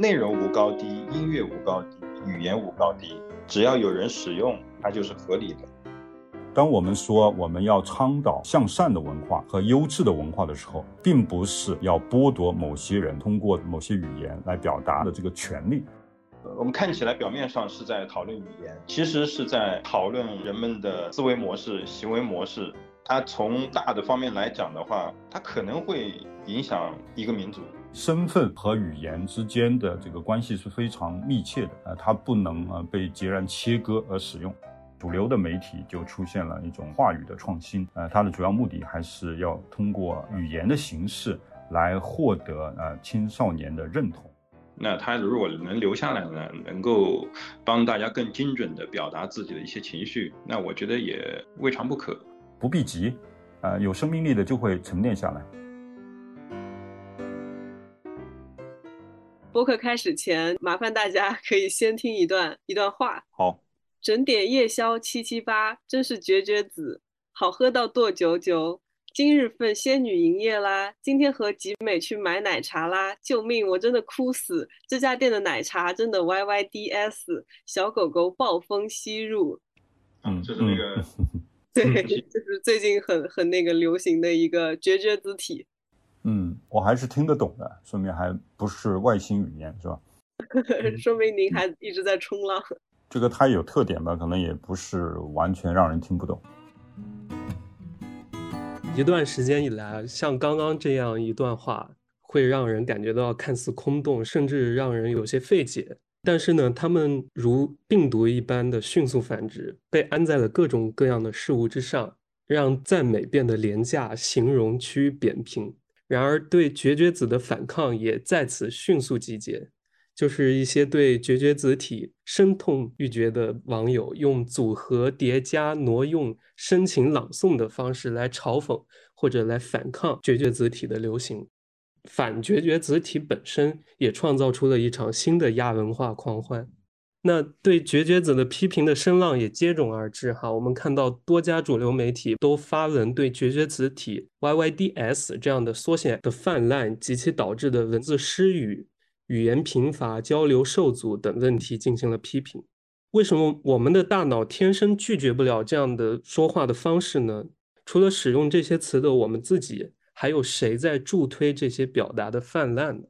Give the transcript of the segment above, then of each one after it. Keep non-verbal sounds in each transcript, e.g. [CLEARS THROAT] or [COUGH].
内容无高低，音乐无高低，语言无高低，只要有人使用，它就是合理的。当我们说我们要倡导向善的文化和优质的文化的时候，并不是要剥夺某些人通过某些语言来表达的这个权利。我们看起来表面上是在讨论语言，其实是在讨论人们的思维模式、行为模式。它从大的方面来讲的话，它可能会影响一个民族。身份和语言之间的这个关系是非常密切的，呃，它不能呃被截然切割而使用。主流的媒体就出现了一种话语的创新，呃，它的主要目的还是要通过语言的形式来获得呃青少年的认同。那他如果能留下来呢，能够帮大家更精准地表达自己的一些情绪，那我觉得也未尝不可。不必急，呃，有生命力的就会沉淀下来。播客开始前，麻烦大家可以先听一段一段话。好。整点夜宵七七八，真是绝绝子，好喝到剁九九。今日份仙女营业啦，今天和集美去买奶茶啦！救命，我真的哭死！这家店的奶茶真的 Y Y D S，小狗狗暴风吸入。嗯，就是那个，对，[LAUGHS] 就是最近很很那个流行的一个绝绝子体。嗯，我还是听得懂的，说明还不是外星语言，是吧？[LAUGHS] 说明您还一直在冲浪。这个它有特点吧，可能也不是完全让人听不懂。一段时间以来，像刚刚这样一段话，会让人感觉到看似空洞，甚至让人有些费解。但是呢，他们如病毒一般的迅速繁殖，被安在了各种各样的事物之上，让赞美变得廉价，形容趋于扁平。然而，对绝绝子的反抗也在此迅速集结。就是一些对绝绝子体深痛欲绝的网友，用组合、叠加、挪用、深情朗诵的方式来嘲讽或者来反抗绝绝子体的流行。反绝绝子体本身也创造出了一场新的亚文化狂欢。那对绝绝子的批评的声浪也接踵而至。哈，我们看到多家主流媒体都发文对绝绝子体 YYDS 这样的缩写的泛滥及其导致的文字失语。语言贫乏、交流受阻等问题进行了批评。为什么我们的大脑天生拒绝不了这样的说话的方式呢？除了使用这些词的我们自己，还有谁在助推这些表达的泛滥呢？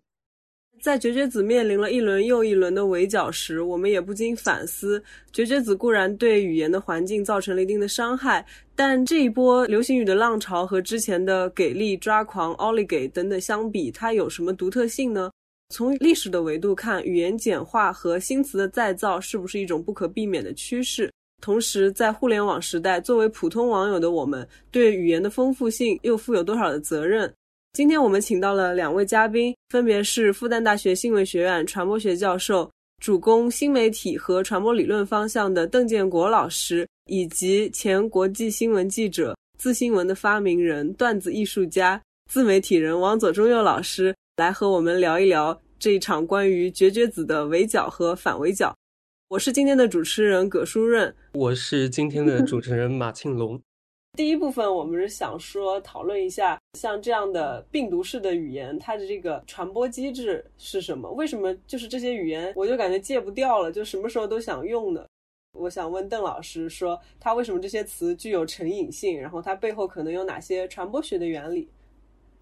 在绝绝子面临了一轮又一轮的围剿时，我们也不禁反思：绝绝子固然对语言的环境造成了一定的伤害，但这一波流行语的浪潮和之前的给力、抓狂、奥利给等等相比，它有什么独特性呢？从历史的维度看，语言简化和新词的再造是不是一种不可避免的趋势？同时，在互联网时代，作为普通网友的我们，对语言的丰富性又负有多少的责任？今天我们请到了两位嘉宾，分别是复旦大学新闻学院传播学教授、主攻新媒体和传播理论方向的邓建国老师，以及前国际新闻记者、自新闻的发明人、段子艺术家、自媒体人王左中右老师。来和我们聊一聊这一场关于绝绝子的围剿和反围剿。我是今天的主持人葛舒润，我是今天的主持人马庆龙。第一部分我们是想说讨论一下，像这样的病毒式的语言，它的这个传播机制是什么？为什么就是这些语言，我就感觉戒不掉了，就什么时候都想用的？我想问邓老师，说他为什么这些词具有成瘾性？然后它背后可能有哪些传播学的原理？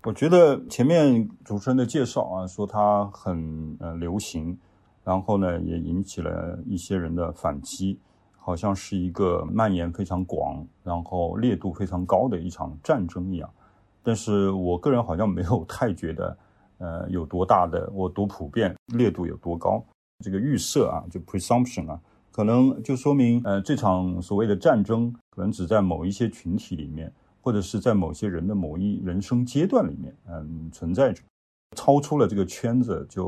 我觉得前面主持人的介绍啊，说它很呃流行，然后呢也引起了一些人的反击，好像是一个蔓延非常广，然后烈度非常高的一场战争一样。但是我个人好像没有太觉得，呃，有多大的，我多普遍，烈度有多高。这个预设啊，就 presumption 啊，可能就说明，呃，这场所谓的战争可能只在某一些群体里面。或者是在某些人的某一人生阶段里面，嗯，存在着，超出了这个圈子，就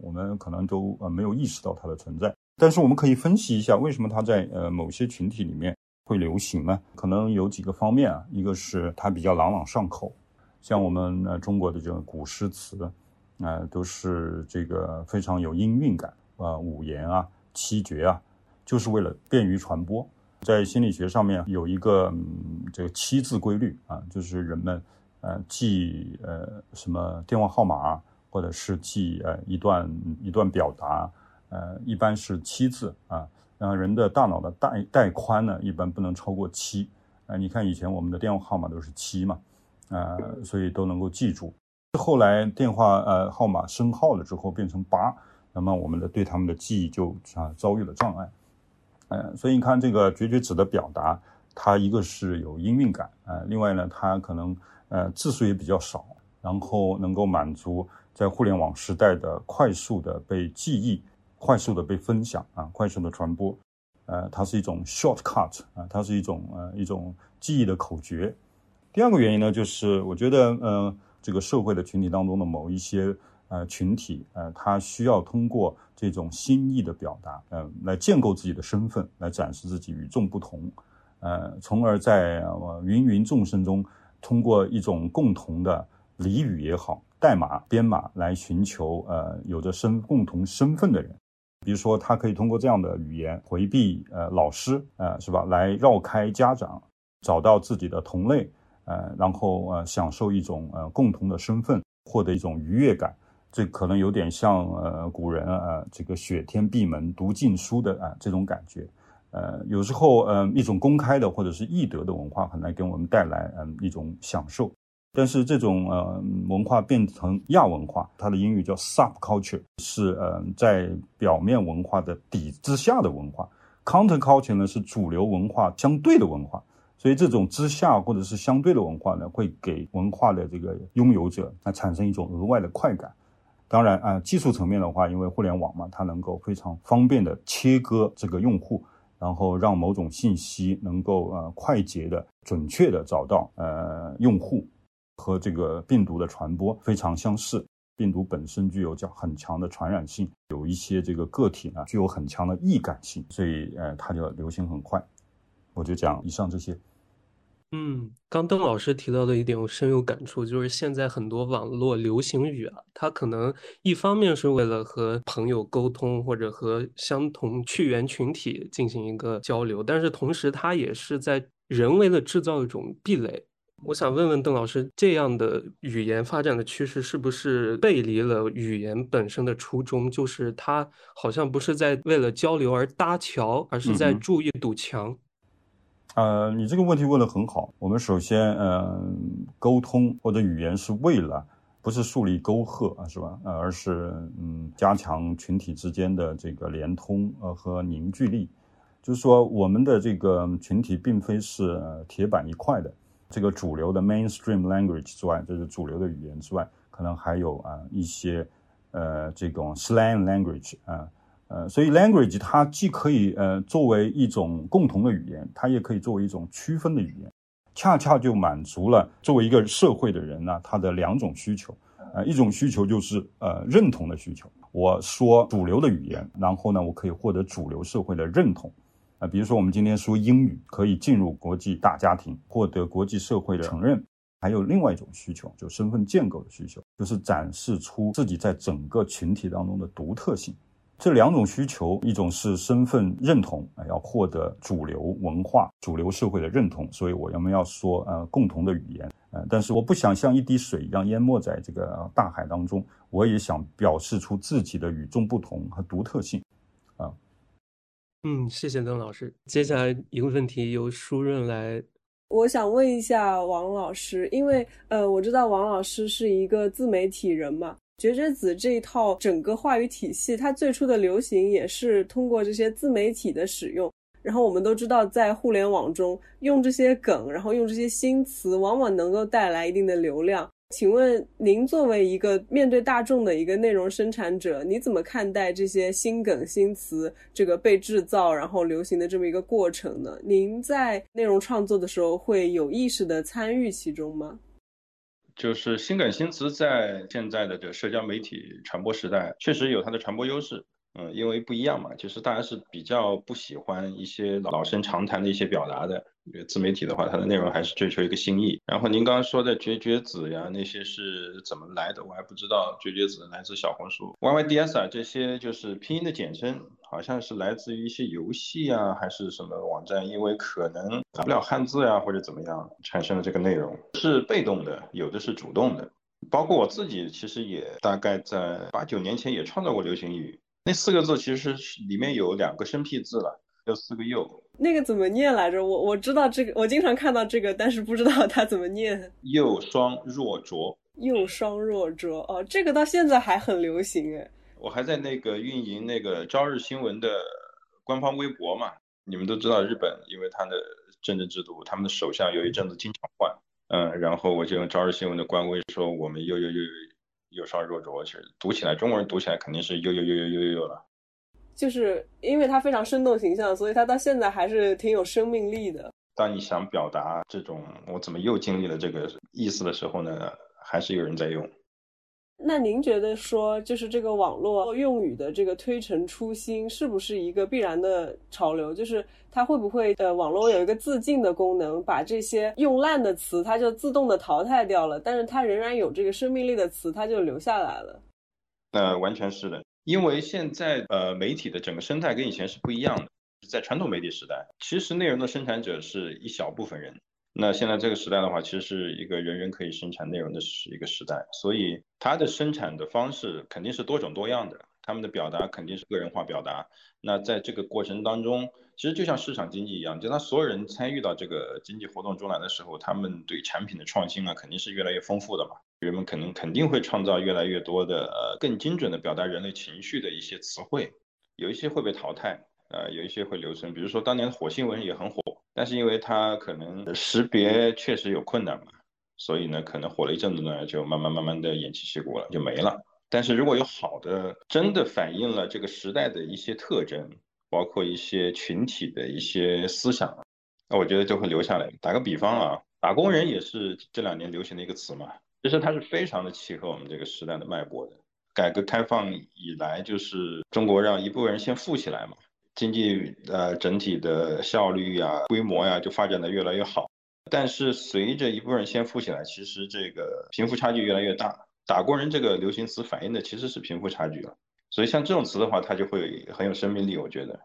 我们可能都呃没有意识到它的存在。但是我们可以分析一下，为什么它在呃某些群体里面会流行呢？可能有几个方面啊，一个是它比较朗朗上口，像我们呃中国的这个古诗词，啊，都是这个非常有音韵感啊，五言啊、七绝啊，就是为了便于传播。在心理学上面有一个嗯这个七字规律啊，就是人们呃记呃什么电话号码或者是记呃一段一段表达，呃，一般是七字啊。然后人的大脑的带带宽呢，一般不能超过七。啊，你看以前我们的电话号码都是七嘛，啊，所以都能够记住。后来电话呃号码升号了之后变成八，那么我们的对他们的记忆就啊遭遇了障碍。呃，所以你看这个绝绝子的表达，它一个是有音韵感啊，另外呢，它可能呃字数也比较少，然后能够满足在互联网时代的快速的被记忆。快速的被分享啊，快速的传播，呃，它是一种 shortcut 啊，它是一种呃一种记忆的口诀。第二个原因呢，就是我觉得呃这个社会的群体当中的某一些呃群体呃，他需要通过这种心意的表达，嗯，来建构自己的身份，来展示自己与众不同，呃，从而在呃芸芸众生中，通过一种共同的俚语也好，代码编码来寻求呃有着身共同身份的人。比如说，他可以通过这样的语言回避呃老师，呃是吧？来绕开家长，找到自己的同类，呃，然后呃享受一种呃共同的身份，获得一种愉悦感。这可能有点像呃古人啊这个雪天闭门读禁书的啊这种感觉。呃，有时候呃一种公开的或者是易得的文化，很难给我们带来嗯一种享受。但是这种呃文化变成亚文化，它的英语叫 subculture，是呃在表面文化的底之下的文化。counterculture 呢是主流文化相对的文化，所以这种之下或者是相对的文化呢，会给文化的这个拥有者那产生一种额外的快感。当然啊，技术层面的话，因为互联网嘛，它能够非常方便的切割这个用户，然后让某种信息能够呃快捷的、准确的找到呃用户。和这个病毒的传播非常相似，病毒本身具有较很强的传染性，有一些这个个体呢具有很强的易感性，所以呃它就流行很快。我就讲以上这些。嗯，刚邓老师提到的一点我深有感触，就是现在很多网络流行语啊，它可能一方面是为了和朋友沟通或者和相同趣源群体进行一个交流，但是同时它也是在人为的制造一种壁垒。我想问问邓老师，这样的语言发展的趋势是不是背离了语言本身的初衷？就是它好像不是在为了交流而搭桥，而是在筑一堵墙。呃，你这个问题问得很好。我们首先，嗯，沟通或者语言是为了不是树立沟壑啊，是吧？呃，而是嗯，加强群体之间的这个连通呃和凝聚力。就是说，我们的这个群体并非是铁板一块的。这个主流的 mainstream language 之外，就是主流的语言之外，可能还有啊一些呃这种 slang language 啊呃，所以 language 它既可以呃作为一种共同的语言，它也可以作为一种区分的语言，恰恰就满足了作为一个社会的人呢，他的两种需求啊，一种需求就是呃认同的需求，我说主流的语言，然后呢，我可以获得主流社会的认同。啊，比如说我们今天说英语可以进入国际大家庭，获得国际社会的承认，还有另外一种需求，就身份建构的需求，就是展示出自己在整个群体当中的独特性。这两种需求，一种是身份认同，啊，要获得主流文化、主流社会的认同，所以我们要说呃共同的语言，呃，但是我不想像一滴水一样淹没在这个大海当中，我也想表示出自己的与众不同和独特性。嗯，谢谢邓老师。接下来一个问题由舒润来，我想问一下王老师，因为呃，我知道王老师是一个自媒体人嘛，绝绝子这一套整个话语体系，它最初的流行也是通过这些自媒体的使用。然后我们都知道，在互联网中用这些梗，然后用这些新词，往往能够带来一定的流量。请问您作为一个面对大众的一个内容生产者，你怎么看待这些新梗新词这个被制造然后流行的这么一个过程呢？您在内容创作的时候会有意识的参与其中吗？就是新梗新词在现在的这社交媒体传播时代，确实有它的传播优势。嗯，因为不一样嘛，就是大家是比较不喜欢一些老生常谈的一些表达的。自媒体的话，它的内容还是追求一个新意。然后您刚刚说的绝绝子呀，那些是怎么来的？我还不知道。绝绝子来自小红书，YYDS 啊，这些就是拼音的简称，好像是来自于一些游戏啊，还是什么网站？因为可能打不了汉字呀，或者怎么样，产生了这个内容，是被动的，有的是主动的。包括我自己，其实也大概在八九年前也创造过流行语。那四个字其实是里面有两个生僻字了，有四个又。那个怎么念来着？我我知道这个，我经常看到这个，但是不知道它怎么念。又双若浊。又双若浊哦，这个到现在还很流行哎。我还在那个运营那个朝日新闻的官方微博嘛。你们都知道日本，因为它的政治制度，他们的首相有一阵子经常换。嗯，然后我就用朝日新闻的官微说，我们又又又又双若浊，其实读起来中国人读起来肯定是又又又又又又了。就是因为它非常生动形象，所以它到现在还是挺有生命力的。当你想表达这种我怎么又经历了这个意思的时候呢，还是有人在用。那您觉得说，就是这个网络用语的这个推陈出新，是不是一个必然的潮流？就是它会不会呃，网络有一个自净的功能，把这些用烂的词，它就自动的淘汰掉了，但是它仍然有这个生命力的词，它就留下来了。呃，完全是的。因为现在呃媒体的整个生态跟以前是不一样的，在传统媒体时代，其实内容的生产者是一小部分人。那现在这个时代的话，其实是一个人人可以生产内容的是一个时代，所以它的生产的方式肯定是多种多样的，他们的表达肯定是个人化表达。那在这个过程当中，其实就像市场经济一样，就当所有人参与到这个经济活动中来的时候，他们对产品的创新啊，肯定是越来越丰富的嘛。人们可能肯定会创造越来越多的呃更精准的表达人类情绪的一些词汇，有一些会被淘汰，呃有一些会留存。比如说当年火星文也很火，但是因为它可能识别确实有困难嘛，所以呢可能火了一阵子呢就慢慢慢慢的偃旗息鼓了就没了。但是如果有好的真的反映了这个时代的一些特征，包括一些群体的一些思想，那我觉得就会留下来。打个比方啊，打工人也是这两年流行的一个词嘛。其实它是非常的契合我们这个时代的脉搏的。改革开放以来，就是中国让一部分人先富起来嘛，经济呃整体的效率呀、规模呀就发展的越来越好。但是随着一部分人先富起来，其实这个贫富差距越来越大。打工人这个流行词反映的其实是贫富差距了。所以像这种词的话，它就会很有生命力，我觉得。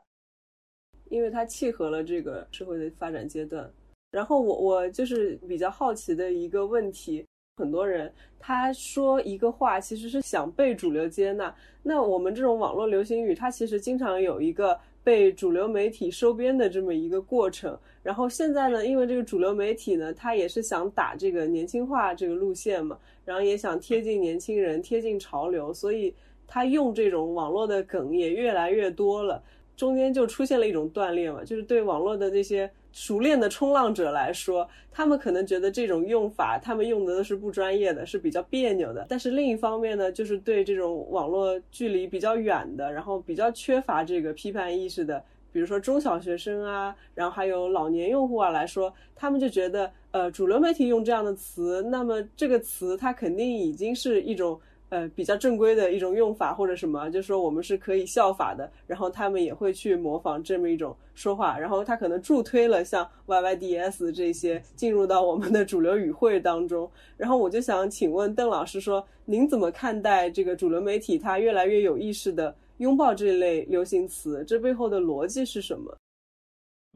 因为它契合了这个社会的发展阶段。然后我我就是比较好奇的一个问题。很多人他说一个话，其实是想被主流接纳。那我们这种网络流行语，它其实经常有一个被主流媒体收编的这么一个过程。然后现在呢，因为这个主流媒体呢，它也是想打这个年轻化这个路线嘛，然后也想贴近年轻人、贴近潮流，所以它用这种网络的梗也越来越多了。中间就出现了一种断裂嘛，就是对网络的这些。熟练的冲浪者来说，他们可能觉得这种用法，他们用的都是不专业的，是比较别扭的。但是另一方面呢，就是对这种网络距离比较远的，然后比较缺乏这个批判意识的，比如说中小学生啊，然后还有老年用户啊来说，他们就觉得，呃，主流媒体用这样的词，那么这个词它肯定已经是一种。呃，比较正规的一种用法或者什么，就是说我们是可以效法的，然后他们也会去模仿这么一种说话，然后他可能助推了像 Y Y D S 这些进入到我们的主流语汇当中。然后我就想请问邓老师说，您怎么看待这个主流媒体它越来越有意识的拥抱这类流行词？这背后的逻辑是什么？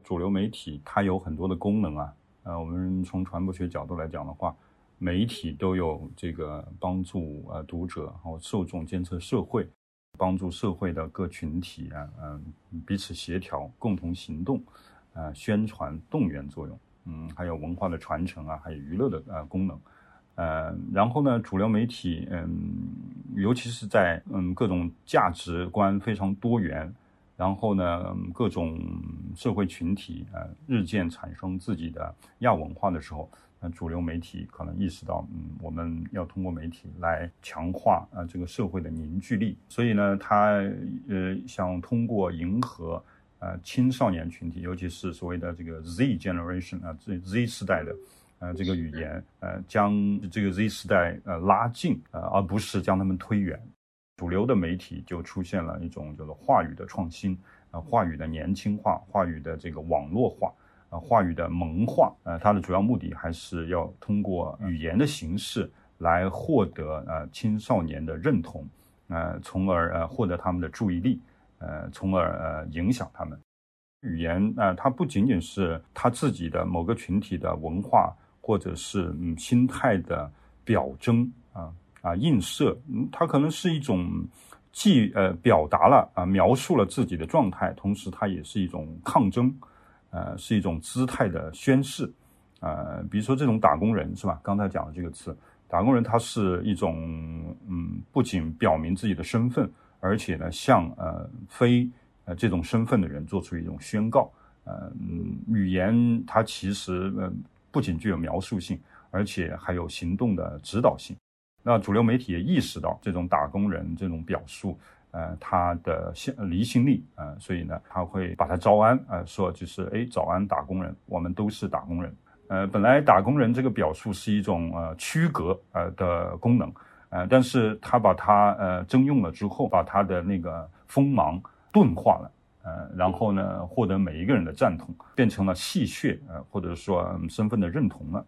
主流媒体它有很多的功能啊，呃，我们从传播学角度来讲的话。媒体都有这个帮助呃读者和受众监测社会，帮助社会的各群体啊嗯彼此协调共同行动，呃宣传动员作用，嗯还有文化的传承啊，还有娱乐的呃功能，呃然后呢主流媒体嗯尤其是在嗯各种价值观非常多元，然后呢各种社会群体呃日渐产生自己的亚文化的时候。那主流媒体可能意识到，嗯，我们要通过媒体来强化啊这个社会的凝聚力，所以呢，他呃想通过迎合呃青少年群体，尤其是所谓的这个 Z generation 啊 Z Z 时代的呃这个语言，呃将这个 Z 时代呃拉近，呃而不是将他们推远。主流的媒体就出现了一种叫做话语的创新，啊话语的年轻化，话语的这个网络化。啊，话语的萌化，呃，它的主要目的还是要通过语言的形式来获得呃青少年的认同，呃，从而呃获得他们的注意力，呃，从而呃影响他们。语言啊，它不仅仅是他自己的某个群体的文化或者是嗯心态的表征啊啊映射，嗯，它可能是一种既呃表达了啊描述了自己的状态，同时它也是一种抗争，呃，是一种姿态的宣示，呃，比如说这种打工人是吧？刚才讲的这个词，打工人，他是一种嗯，不仅表明自己的身份，而且呢，向呃非呃这种身份的人做出一种宣告，呃，语言它其实呃不仅具有描述性。而且还有行动的指导性。那主流媒体也意识到这种打工人这种表述，呃，他的心离心力啊，所以呢，他会把他招安啊，说就是哎，早安打工人，我们都是打工人。呃，本来打工人这个表述是一种呃区隔呃的功能，呃，但是他把它呃征用了之后，把他的那个锋芒钝化了，呃，然后呢，获得每一个人的赞同，变成了戏谑呃，或者说身份的认同了。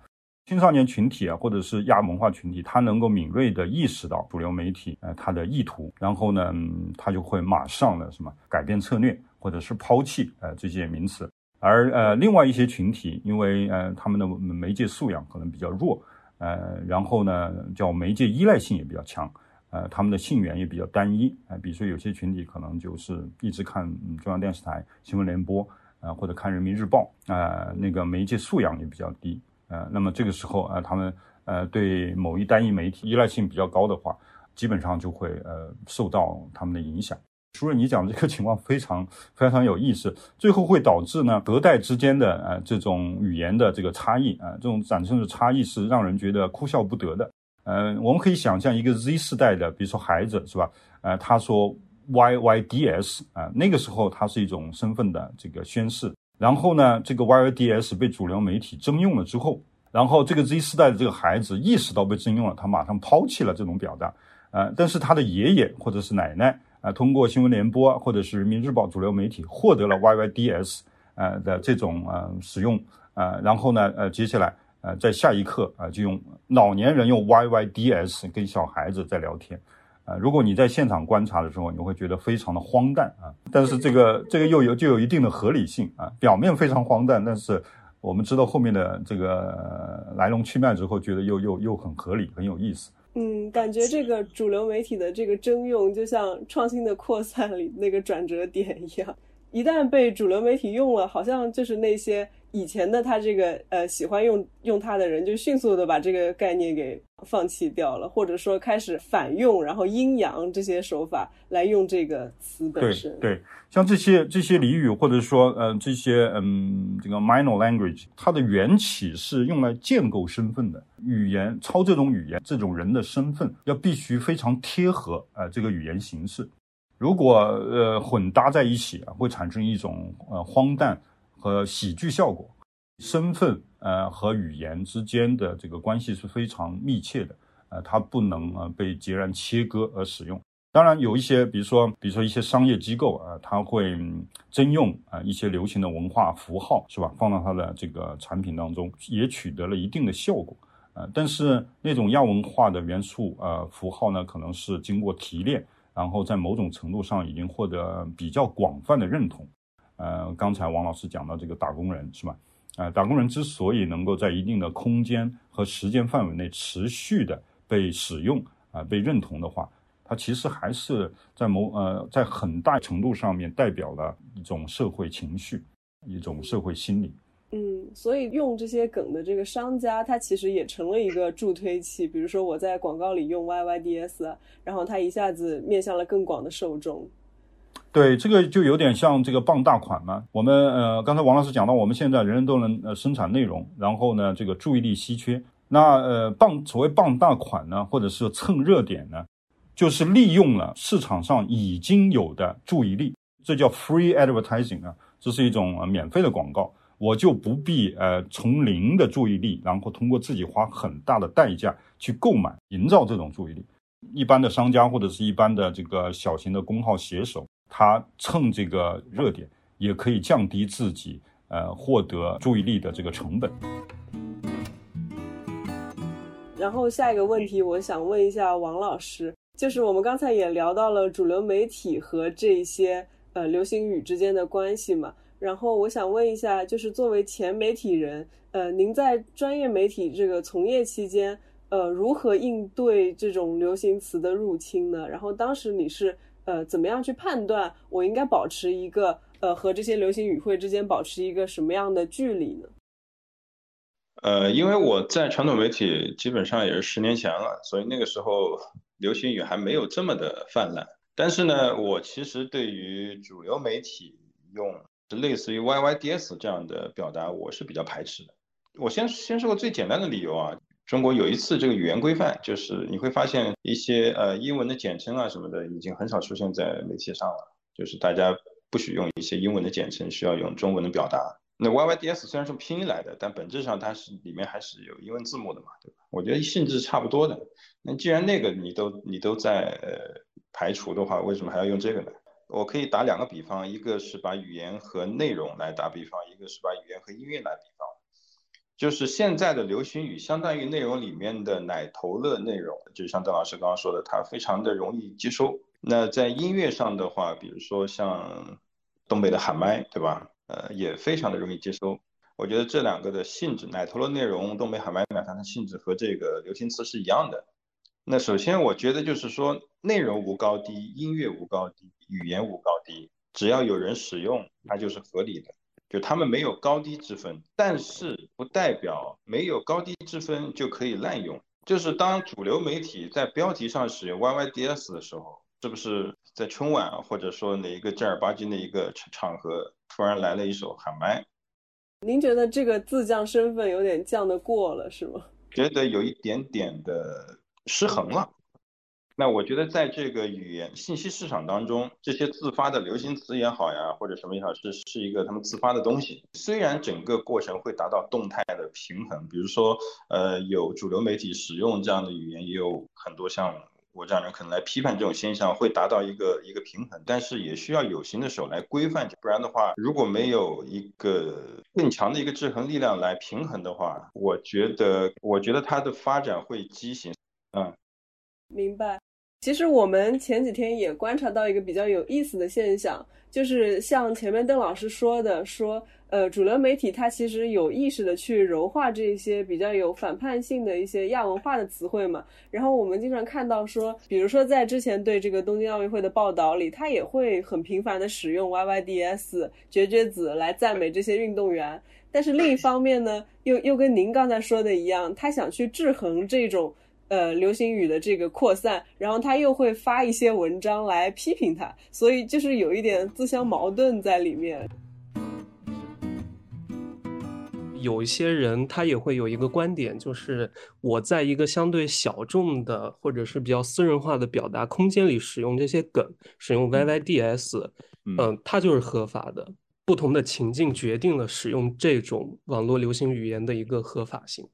青少年群体啊，或者是亚文化群体，他能够敏锐地意识到主流媒体呃他的意图，然后呢，他就会马上的什么改变策略，或者是抛弃呃这些名词。而呃另外一些群体，因为呃他们的媒介素养可能比较弱，呃然后呢叫媒介依赖性也比较强，呃他们的信源也比较单一呃，比如说有些群体可能就是一直看中央电视台新闻联播啊，或者看人民日报啊，那个媒介素养也比较低。呃，那么这个时候啊，他们呃对某一单一媒体依赖性比较高的话，基本上就会呃受到他们的影响。除了你讲的这个情况非常非常有意思，最后会导致呢隔代之间的呃这种语言的这个差异啊，这种产生的差异是让人觉得哭笑不得的。呃，我们可以想象一个 Z 世代的，比如说孩子是吧？呃，他说 Y Y D S 啊，那个时候他是一种身份的这个宣示。然后呢，这个 YYDS 被主流媒体征用了之后，然后这个 Z 世代的这个孩子意识到被征用了，他马上抛弃了这种表达，呃，但是他的爷爷或者是奶奶啊，通过新闻联播或者是人民日报主流媒体获得了 YYDS 呃的这种呃使用，呃，然后呢，呃，接下来呃在下一刻啊，就用老年人用 YYDS 跟小孩子在聊天。啊，如果你在现场观察的时候，你会觉得非常的荒诞啊，但是这个这个又有就有一定的合理性啊，表面非常荒诞，但是我们知道后面的这个来龙去脉之后，觉得又又又很合理，很有意思。嗯，感觉这个主流媒体的这个征用，就像创新的扩散里那个转折点一样，一旦被主流媒体用了，好像就是那些。以前的他这个呃喜欢用用它的人，就迅速的把这个概念给放弃掉了，或者说开始反用，然后阴阳这些手法来用这个词本身。对对，像这些这些俚语，或者说呃这些嗯这个 minor language，它的缘起是用来建构身份的语言，抄这种语言，这种人的身份要必须非常贴合呃这个语言形式，如果呃混搭在一起啊，会产生一种呃荒诞。和喜剧效果，身份呃和语言之间的这个关系是非常密切的，呃，它不能呃被截然切割而使用。当然，有一些，比如说，比如说一些商业机构啊，它会征用啊一些流行的文化符号，是吧？放到它的这个产品当中，也取得了一定的效果。呃，但是那种亚文化的元素呃符号呢，可能是经过提炼，然后在某种程度上已经获得比较广泛的认同。呃，刚才王老师讲到这个打工人是吧？呃，打工人之所以能够在一定的空间和时间范围内持续的被使用啊，被认同的话，它其实还是在某呃，在很大程度上面代表了一种社会情绪，一种社会心理。嗯，所以用这些梗的这个商家，他其实也成了一个助推器。比如说我在广告里用 YYDS，然后他一下子面向了更广的受众。对，这个就有点像这个傍大款嘛。我们呃，刚才王老师讲到，我们现在人人都能呃生产内容，然后呢，这个注意力稀缺。那呃，傍所谓傍大款呢，或者是蹭热点呢，就是利用了市场上已经有的注意力，这叫 free advertising 啊，这是一种免费的广告，我就不必呃从零的注意力，然后通过自己花很大的代价去购买，营造这种注意力。一般的商家或者是一般的这个小型的公号写手。他蹭这个热点，也可以降低自己呃获得注意力的这个成本。然后下一个问题，我想问一下王老师，就是我们刚才也聊到了主流媒体和这些呃流行语之间的关系嘛。然后我想问一下，就是作为前媒体人，呃，您在专业媒体这个从业期间，呃如何应对这种流行词的入侵呢？然后当时你是呃怎么样去判断我应该保持一个呃和这些流行语汇之间保持一个什么样的距离呢？呃，因为我在传统媒体基本上也是十年前了，所以那个时候流行语还没有这么的泛滥。但是呢，我其实对于主流媒体用类似于 YYDS 这样的表达，我是比较排斥的。我先先说个最简单的理由啊，中国有一次这个语言规范，就是你会发现一些呃英文的简称啊什么的，已经很少出现在媒体上了，就是大家不许用一些英文的简称，需要用中文的表达。那 YYDS 虽然是拼音来的，但本质上它是里面还是有英文字母的嘛，对吧？我觉得性质差不多的。那既然那个你都你都在排除的话，为什么还要用这个呢？我可以打两个比方，一个是把语言和内容来打比方，一个是把语言和音乐来比方。就是现在的流行语相当于内容里面的奶头乐内容，就像邓老师刚刚说的，它非常的容易接收。那在音乐上的话，比如说像东北的喊麦，对吧？呃，也非常的容易接收。我觉得这两个的性质，奶头的内容，东北喊麦奶它的性质和这个流行词是一样的。那首先，我觉得就是说，内容无高低，音乐无高低，语言无高低，只要有人使用，它就是合理的。就他们没有高低之分，但是不代表没有高低之分就可以滥用。就是当主流媒体在标题上使用 YYDS 的时候，是不是在春晚或者说哪一个正儿八经的一个场合？突然来了一首喊麦，您觉得这个自降身份有点降得过了是吗？觉得有一点点的失衡了。那我觉得在这个语言信息市场当中，这些自发的流行词也好呀，或者什么也好，是是一个他们自发的东西。虽然整个过程会达到动态的平衡，比如说，呃，有主流媒体使用这样的语言，也有很多像。我这样人可能来批判这种现象，会达到一个一个平衡，但是也需要有形的手来规范，不然的话，如果没有一个更强的一个制衡力量来平衡的话，我觉得，我觉得它的发展会畸形。嗯，明白。其实我们前几天也观察到一个比较有意思的现象，就是像前面邓老师说的，说。呃，主流媒体它其实有意识的去柔化这些比较有反叛性的一些亚文化的词汇嘛。然后我们经常看到说，比如说在之前对这个东京奥运会的报道里，他也会很频繁的使用 YYDS、绝绝子来赞美这些运动员。但是另一方面呢，又又跟您刚才说的一样，他想去制衡这种呃流行语的这个扩散，然后他又会发一些文章来批评它，所以就是有一点自相矛盾在里面。有一些人他也会有一个观点，就是我在一个相对小众的或者是比较私人化的表达空间里使用这些梗，使用 YYDS，嗯，它就是合法的。不同的情境决定了使用这种网络流行语言的一个合法性。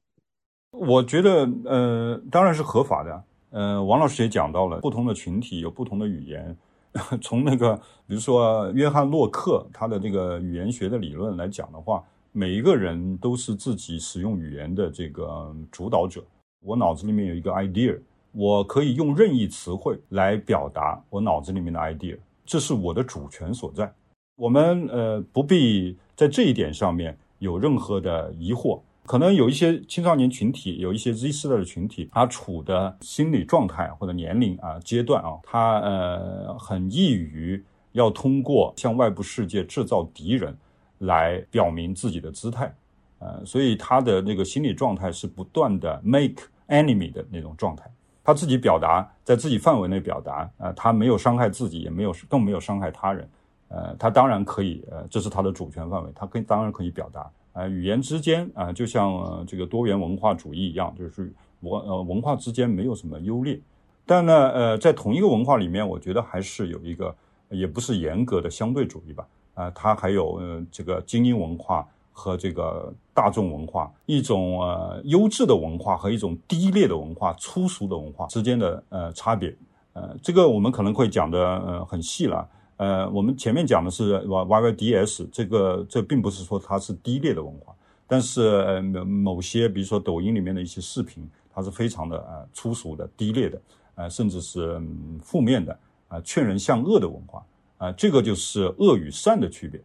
我觉得，呃，当然是合法的。呃，王老师也讲到了，不同的群体有不同的语言。[LAUGHS] 从那个，比如说约翰洛克他的这个语言学的理论来讲的话。每一个人都是自己使用语言的这个主导者。我脑子里面有一个 idea，我可以用任意词汇来表达我脑子里面的 idea，这是我的主权所在。我们呃不必在这一点上面有任何的疑惑。可能有一些青少年群体，有一些 Z 世代的群体，他处的心理状态或者年龄啊阶段啊，他呃很易于要通过向外部世界制造敌人。来表明自己的姿态，呃，所以他的那个心理状态是不断的 make enemy 的那种状态。他自己表达在自己范围内表达，呃，他没有伤害自己，也没有更没有伤害他人，呃，他当然可以，呃，这是他的主权范围，他可以当然可以表达。呃，语言之间啊，就像这个多元文化主义一样，就是文呃文化之间没有什么优劣，但呢，呃，在同一个文化里面，我觉得还是有一个，也不是严格的相对主义吧。啊，它还有呃这个精英文化和这个大众文化，一种呃优质的文化和一种低劣的文化、粗俗的文化之间的呃差别。呃，这个我们可能会讲的呃很细了。呃，我们前面讲的是 YYDS，这个这并不是说它是低劣的文化，但是某某些比如说抖音里面的一些视频，它是非常的呃粗俗的、低劣的，呃甚至是负面的啊劝人向恶的文化。啊，这个就是恶与善的区别，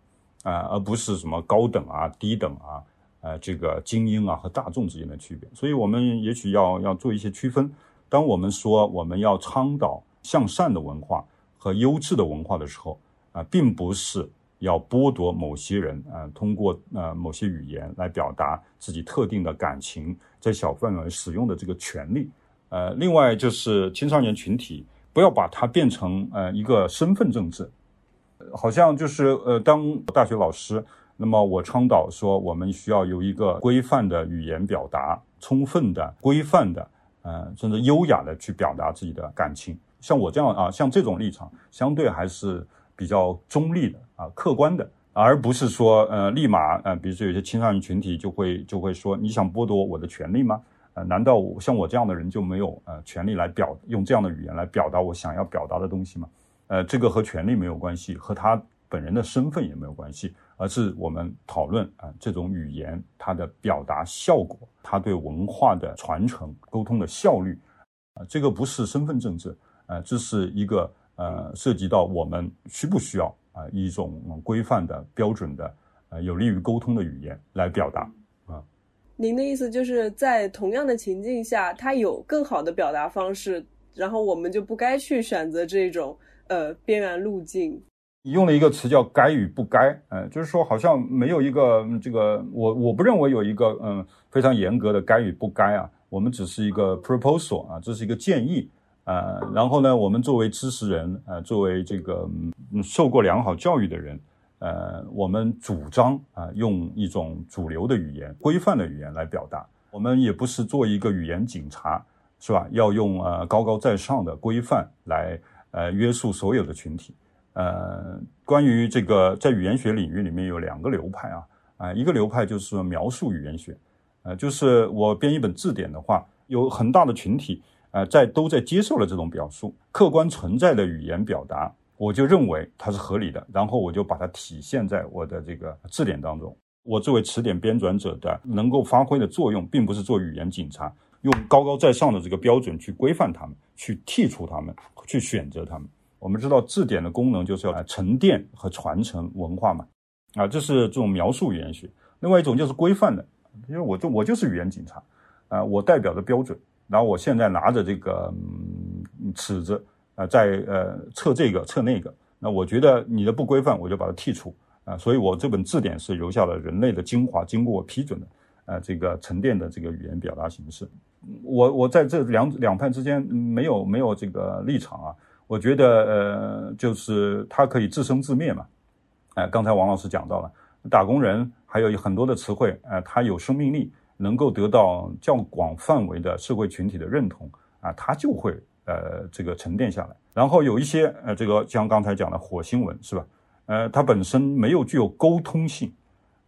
啊，而不是什么高等啊、低等啊，呃这个精英啊和大众之间的区别。所以我们也许要要做一些区分。当我们说我们要倡导向善的文化和优质的文化的时候，啊，并不是要剥夺某些人啊通过呃某些语言来表达自己特定的感情，在小范围使用的这个权利。呃，另外就是青少年群体不要把它变成呃一个身份政治，好像就是呃当大学老师，那么我倡导说我们需要有一个规范的语言表达，充分的规范的。呃，甚至优雅的去表达自己的感情，像我这样啊，像这种立场，相对还是比较中立的啊，客观的，而不是说呃，立马呃，比如说有些青少年群体就会就会说，你想剥夺我的权利吗？呃，难道像我这样的人就没有呃权利来表用这样的语言来表达我想要表达的东西吗？呃，这个和权利没有关系，和他本人的身份也没有关系。而是我们讨论啊，这种语言它的表达效果，它对文化的传承、沟通的效率，啊，这个不是身份政治，呃，这是一个呃，涉及到我们需不需要啊一种规范的、标准的、呃，有利于沟通的语言来表达啊。您的意思就是在同样的情境下，它有更好的表达方式，然后我们就不该去选择这种呃边缘路径。你用了一个词叫“该与不该”，呃，就是说好像没有一个这个，我我不认为有一个嗯非常严格的“该与不该”啊，我们只是一个 proposal 啊，这是一个建议呃。然后呢，我们作为知识人，呃，作为这个嗯受过良好教育的人，呃，我们主张啊用一种主流的语言、规范的语言来表达。我们也不是做一个语言警察，是吧？要用呃高高在上的规范来呃约束所有的群体。呃，关于这个，在语言学领域里面有两个流派啊，啊，一个流派就是描述语言学，呃，就是我编一本字典的话，有很大的群体，呃，在都在接受了这种表述，客观存在的语言表达，我就认为它是合理的，然后我就把它体现在我的这个字典当中。我作为词典编纂者的能够发挥的作用，并不是做语言警察，用高高在上的这个标准去规范他们，去剔除他们，去选择他们。我们知道字典的功能就是要来沉淀和传承文化嘛，啊，这是这种描述语言学。另外一种就是规范的，因为我就我就是语言警察，啊，我代表的标准。然后我现在拿着这个嗯尺子，啊，在呃测这个测那个。那我觉得你的不规范，我就把它剔除，啊，所以我这本字典是留下了人类的精华，经过我批准的，呃，这个沉淀的这个语言表达形式。我我在这两两派之间没有没有这个立场啊。我觉得，呃，就是它可以自生自灭嘛。哎，刚才王老师讲到了，打工人还有很多的词汇，呃，它有生命力，能够得到较广范围的社会群体的认同啊，它就会呃这个沉淀下来。然后有一些呃，这个像刚才讲的火星文是吧？呃，它本身没有具有沟通性，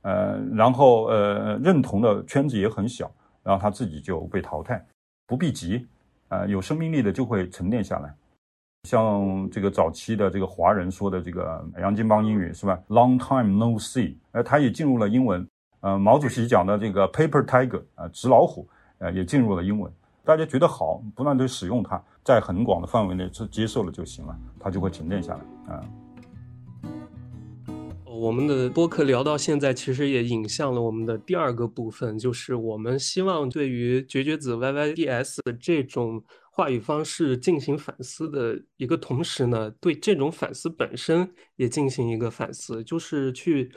呃，然后呃认同的圈子也很小，然后它自己就被淘汰，不必急，呃，有生命力的就会沉淀下来。像这个早期的这个华人说的这个洋泾浜英语是吧？Long time no see，呃，它也进入了英文。呃，毛主席讲的这个 paper tiger，啊，纸老虎，呃，也进入了英文。大家觉得好，不断的使用它，在很广的范围内接接受了就行了，它就会沉淀下来啊。我们的播客聊到现在，其实也引向了我们的第二个部分，就是我们希望对于绝绝子 YYDS 的这种。话语方式进行反思的一个同时呢，对这种反思本身也进行一个反思，就是去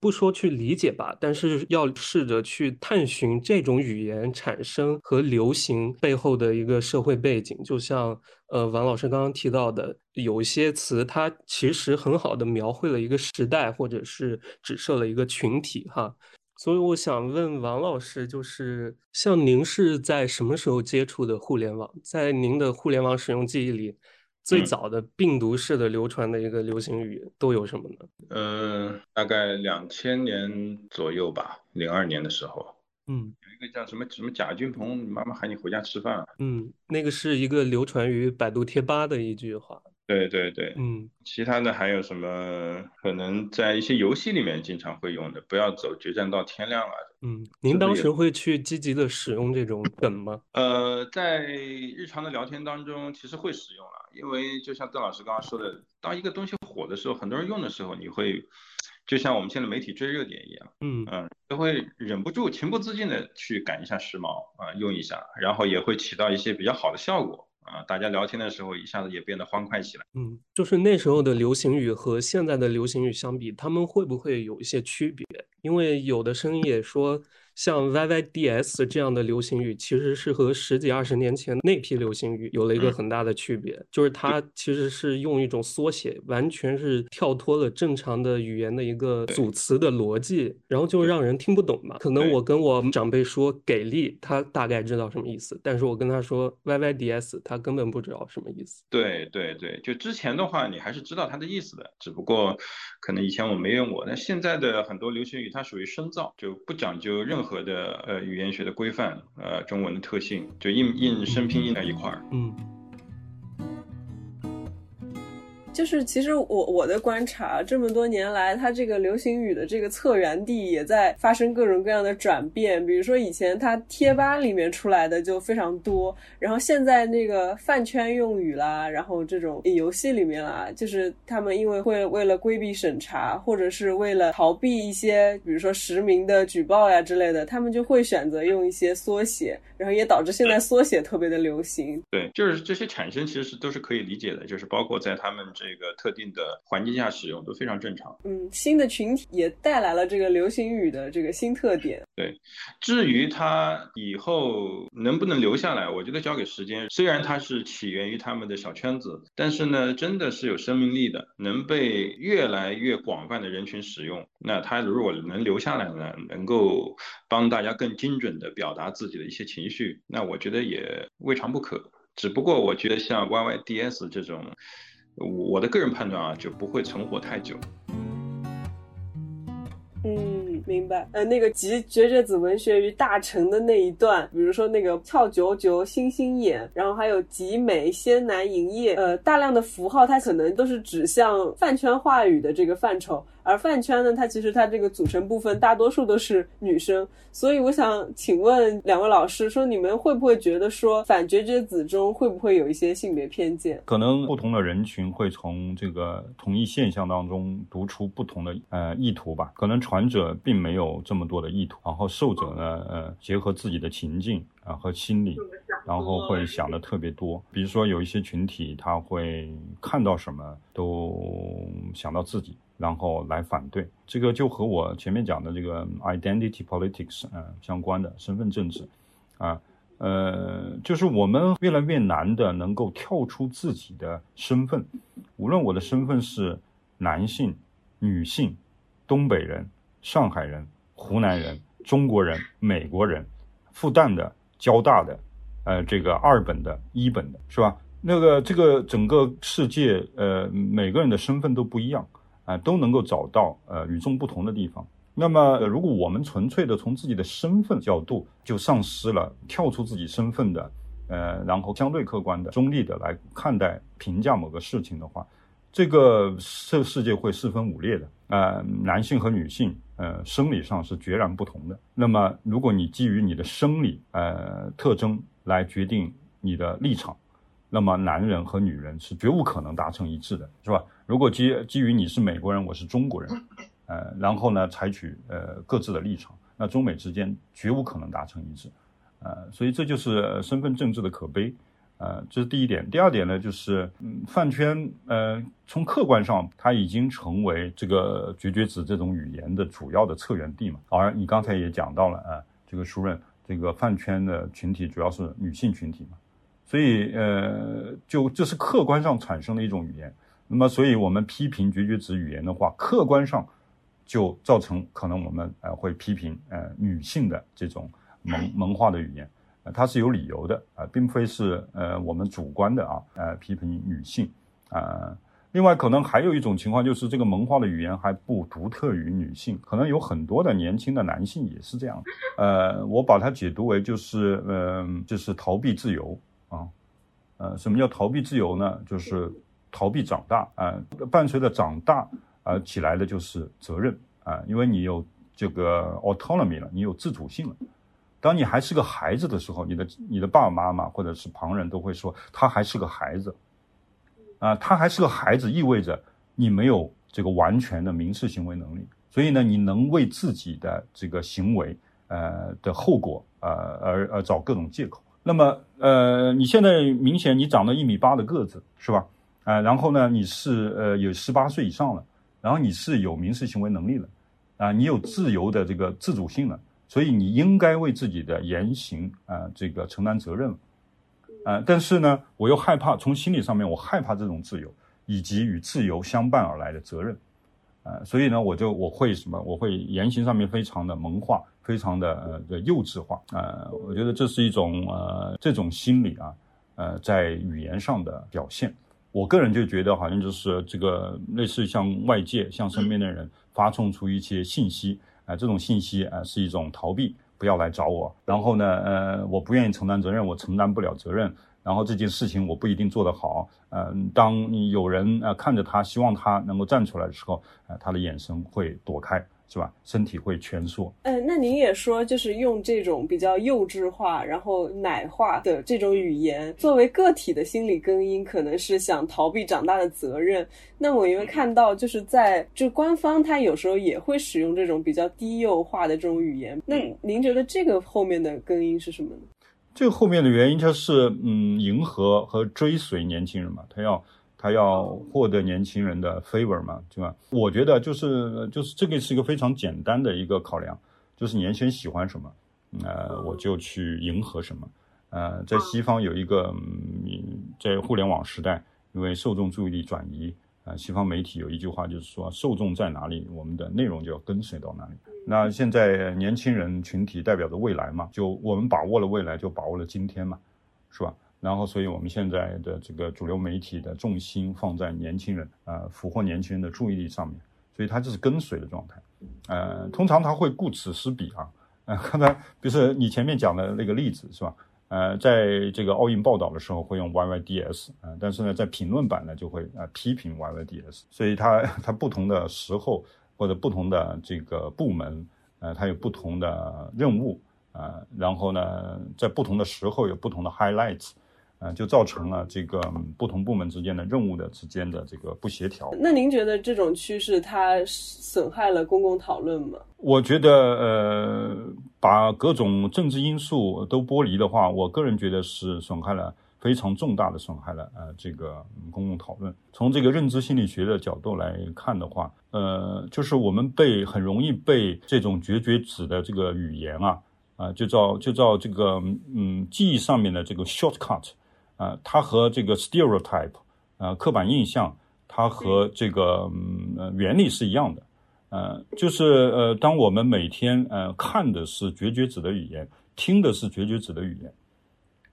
不说去理解吧，但是要试着去探寻这种语言产生和流行背后的一个社会背景。就像呃王老师刚刚提到的，有一些词它其实很好的描绘了一个时代，或者是指涉了一个群体哈。所以我想问王老师，就是像您是在什么时候接触的互联网？在您的互联网使用记忆里，最早的病毒式的流传的一个流行语都有什么呢？呃，大概两千年左右吧，零二年的时候，嗯，有一个叫什么什么贾君鹏，妈妈喊你回家吃饭，嗯，那个是一个流传于百度贴吧的一句话。对对对，嗯，其他的还有什么可能在一些游戏里面经常会用的？不要走决战到天亮啊！嗯，您当时会去积极的使用这种梗吗？呃，在日常的聊天当中，其实会使用了，因为就像邓老师刚刚说的，当一个东西火的时候，很多人用的时候，你会就像我们现在媒体追热点一样，嗯嗯，都会忍不住、情不自禁的去赶一下时髦啊，用一下，然后也会起到一些比较好的效果啊，大家聊天的时候一下子也变得欢快起来。嗯，就是那时候的流行语和现在的流行语相比，他们会不会有一些区别？因为有的声音也说。像 YYDS 这样的流行语，其实是和十几二十年前那批流行语有了一个很大的区别，就是它其实是用一种缩写，完全是跳脱了正常的语言的一个组词的逻辑，然后就让人听不懂嘛。可能我跟我长辈说“给力”，他大概知道什么意思，但是我跟他说 YYDS，他根本不知道什么意思。对对对，就之前的话，你还是知道它的意思的，只不过可能以前我没用过。那现在的很多流行语，它属于深造，就不讲究任何。和的呃语言学的规范，呃中文的特性，就硬硬生拼硬在一块儿，嗯。就是其实我我的观察，这么多年来，它这个流行语的这个策源地也在发生各种各样的转变。比如说以前它贴吧里面出来的就非常多，然后现在那个饭圈用语啦，然后这种游戏里面啦，就是他们因为会为了规避审查，或者是为了逃避一些，比如说实名的举报呀之类的，他们就会选择用一些缩写，然后也导致现在缩写特别的流行。对，就是这些产生其实是都是可以理解的，就是包括在他们。这个特定的环境下使用都非常正常。嗯，新的群体也带来了这个流行语的这个新特点。对，至于它以后能不能留下来，我觉得交给时间。虽然它是起源于他们的小圈子，但是呢，真的是有生命力的，能被越来越广泛的人群使用。那它如果能留下来呢，能够帮大家更精准的表达自己的一些情绪，那我觉得也未尝不可。只不过我觉得像 YYDS 这种。我的个人判断啊，就不会存活太久。嗯，明白。呃，那个集绝绝子文学于大成的那一段，比如说那个俏九九星星眼，然后还有集美仙男营业，呃，大量的符号，它可能都是指向饭圈话语的这个范畴。而饭圈呢，它其实它这个组成部分大多数都是女生，所以我想请问两位老师，说你们会不会觉得说反绝绝子中会不会有一些性别偏见？可能不同的人群会从这个同一现象当中读出不同的呃意图吧。可能传者并没有这么多的意图，然后受者呢，呃，结合自己的情境啊和心理，然后会想的特别多。比如说有一些群体，他会看到什么都想到自己。然后来反对这个，就和我前面讲的这个 identity politics 啊相关的身份政治，啊，呃，就是我们越来越难的能够跳出自己的身份，无论我的身份是男性、女性、东北人、上海人、湖南人、中国人、美国人、复旦的、交大的，呃，这个二本的、一本的，是吧？那个这个整个世界，呃，每个人的身份都不一样。啊，都能够找到呃与众不同的地方。那么，如果我们纯粹的从自己的身份角度就丧失了跳出自己身份的，呃，然后相对客观的、中立的来看待、评价某个事情的话，这个世世界会四分五裂的。呃，男性和女性，呃，生理上是截然不同的。那么，如果你基于你的生理呃特征来决定你的立场，那么男人和女人是绝无可能达成一致的，是吧？如果基基于你是美国人，我是中国人，呃，然后呢，采取呃各自的立场，那中美之间绝无可能达成一致，呃，所以这就是身份政治的可悲，呃，这是第一点。第二点呢，就是嗯，饭圈呃，从客观上它已经成为这个绝绝子这种语言的主要的策源地嘛。而你刚才也讲到了啊，这个书任这个饭圈的群体主要是女性群体嘛，所以呃，就这是客观上产生的一种语言。那么，所以我们批评绝绝子语言的话，客观上就造成可能我们呃会批评呃女性的这种萌萌化的语言，呃，它是有理由的啊，并非是呃我们主观的啊呃批评女性啊。另外，可能还有一种情况就是这个萌化的语言还不独特于女性，可能有很多的年轻的男性也是这样。呃，我把它解读为就是嗯就是逃避自由啊，呃，什么叫逃避自由呢？就是。逃避长大啊，伴随着长大啊起来的就是责任啊，因为你有这个 autonomy 了，你有自主性了。当你还是个孩子的时候，你的你的爸爸妈妈或者是旁人都会说他还是个孩子啊，他还是个孩子，意味着你没有这个完全的民事行为能力所以呢，你能为自己的这个行为呃的后果呃而而找各种借口。那么呃，你现在明显你长到一米八的个子是吧？啊，然后呢，你是呃有十八岁以上了，然后你是有民事行为能力了，啊，你有自由的这个自主性了，所以你应该为自己的言行啊这个承担责任。啊，但是呢，我又害怕从心理上面，我害怕这种自由以及与自由相伴而来的责任。呃，所以呢，我就我会什么？我会言行上面非常的萌化，非常的呃幼稚化。呃，我觉得这是一种呃这种心理啊，呃，在语言上的表现。我个人就觉得好像就是这个类似向外界、向身边的人发送出一些信息啊，这种信息啊是一种逃避，不要来找我。然后呢，呃，我不愿意承担责任，我承担不了责任。然后这件事情我不一定做得好，嗯，当你有人呃看着他，希望他能够站出来的时候，呃，他的眼神会躲开，是吧？身体会蜷缩。嗯，那您也说，就是用这种比较幼稚化，然后奶化的这种语言，作为个体的心理根因，可能是想逃避长大的责任。那我因为看到，就是在就官方，他有时候也会使用这种比较低幼化的这种语言。那您觉得这个后面的根因是什么呢？这个后面的原因就是嗯，迎合和追随年轻人嘛，他要他要获得年轻人的 favor 嘛，对吧？我觉得就是就是这个是一个非常简单的一个考量，就是年轻人喜欢什么，呃，我就去迎合什么。呃，在西方有一个，嗯在互联网时代，因为受众注意力转移。啊，西方媒体有一句话，就是说受众在哪里，我们的内容就要跟随到哪里。那现在年轻人群体代表着未来嘛，就我们把握了未来，就把握了今天嘛，是吧？然后，所以我们现在的这个主流媒体的重心放在年轻人啊，俘获年轻人的注意力上面，所以它就是跟随的状态。呃，通常他会顾此失彼啊。呃，刚才比如说你前面讲的那个例子，是吧？呃，在这个奥运报道的时候会用 YYDS 啊，但是呢，在评论版呢就会啊批评 YYDS，所以它它不同的时候或者不同的这个部门，呃，它有不同的任务啊，然后呢，在不同的时候有不同的 highlights。啊，就造成了这个不同部门之间的任务的之间的这个不协调。那您觉得这种趋势它损害了公共讨论吗？我觉得，呃，把各种政治因素都剥离的话，我个人觉得是损害了非常重大的损害了。呃，这个公共讨论，从这个认知心理学的角度来看的话，呃，就是我们被很容易被这种绝绝子的这个语言啊，啊，就照就照这个嗯记忆上面的这个 shortcut。啊，它和这个 stereotype，呃，刻板印象，它和这个嗯原理是一样的，呃，就是呃，当我们每天呃看的是绝绝子的语言，听的是绝绝子的语言，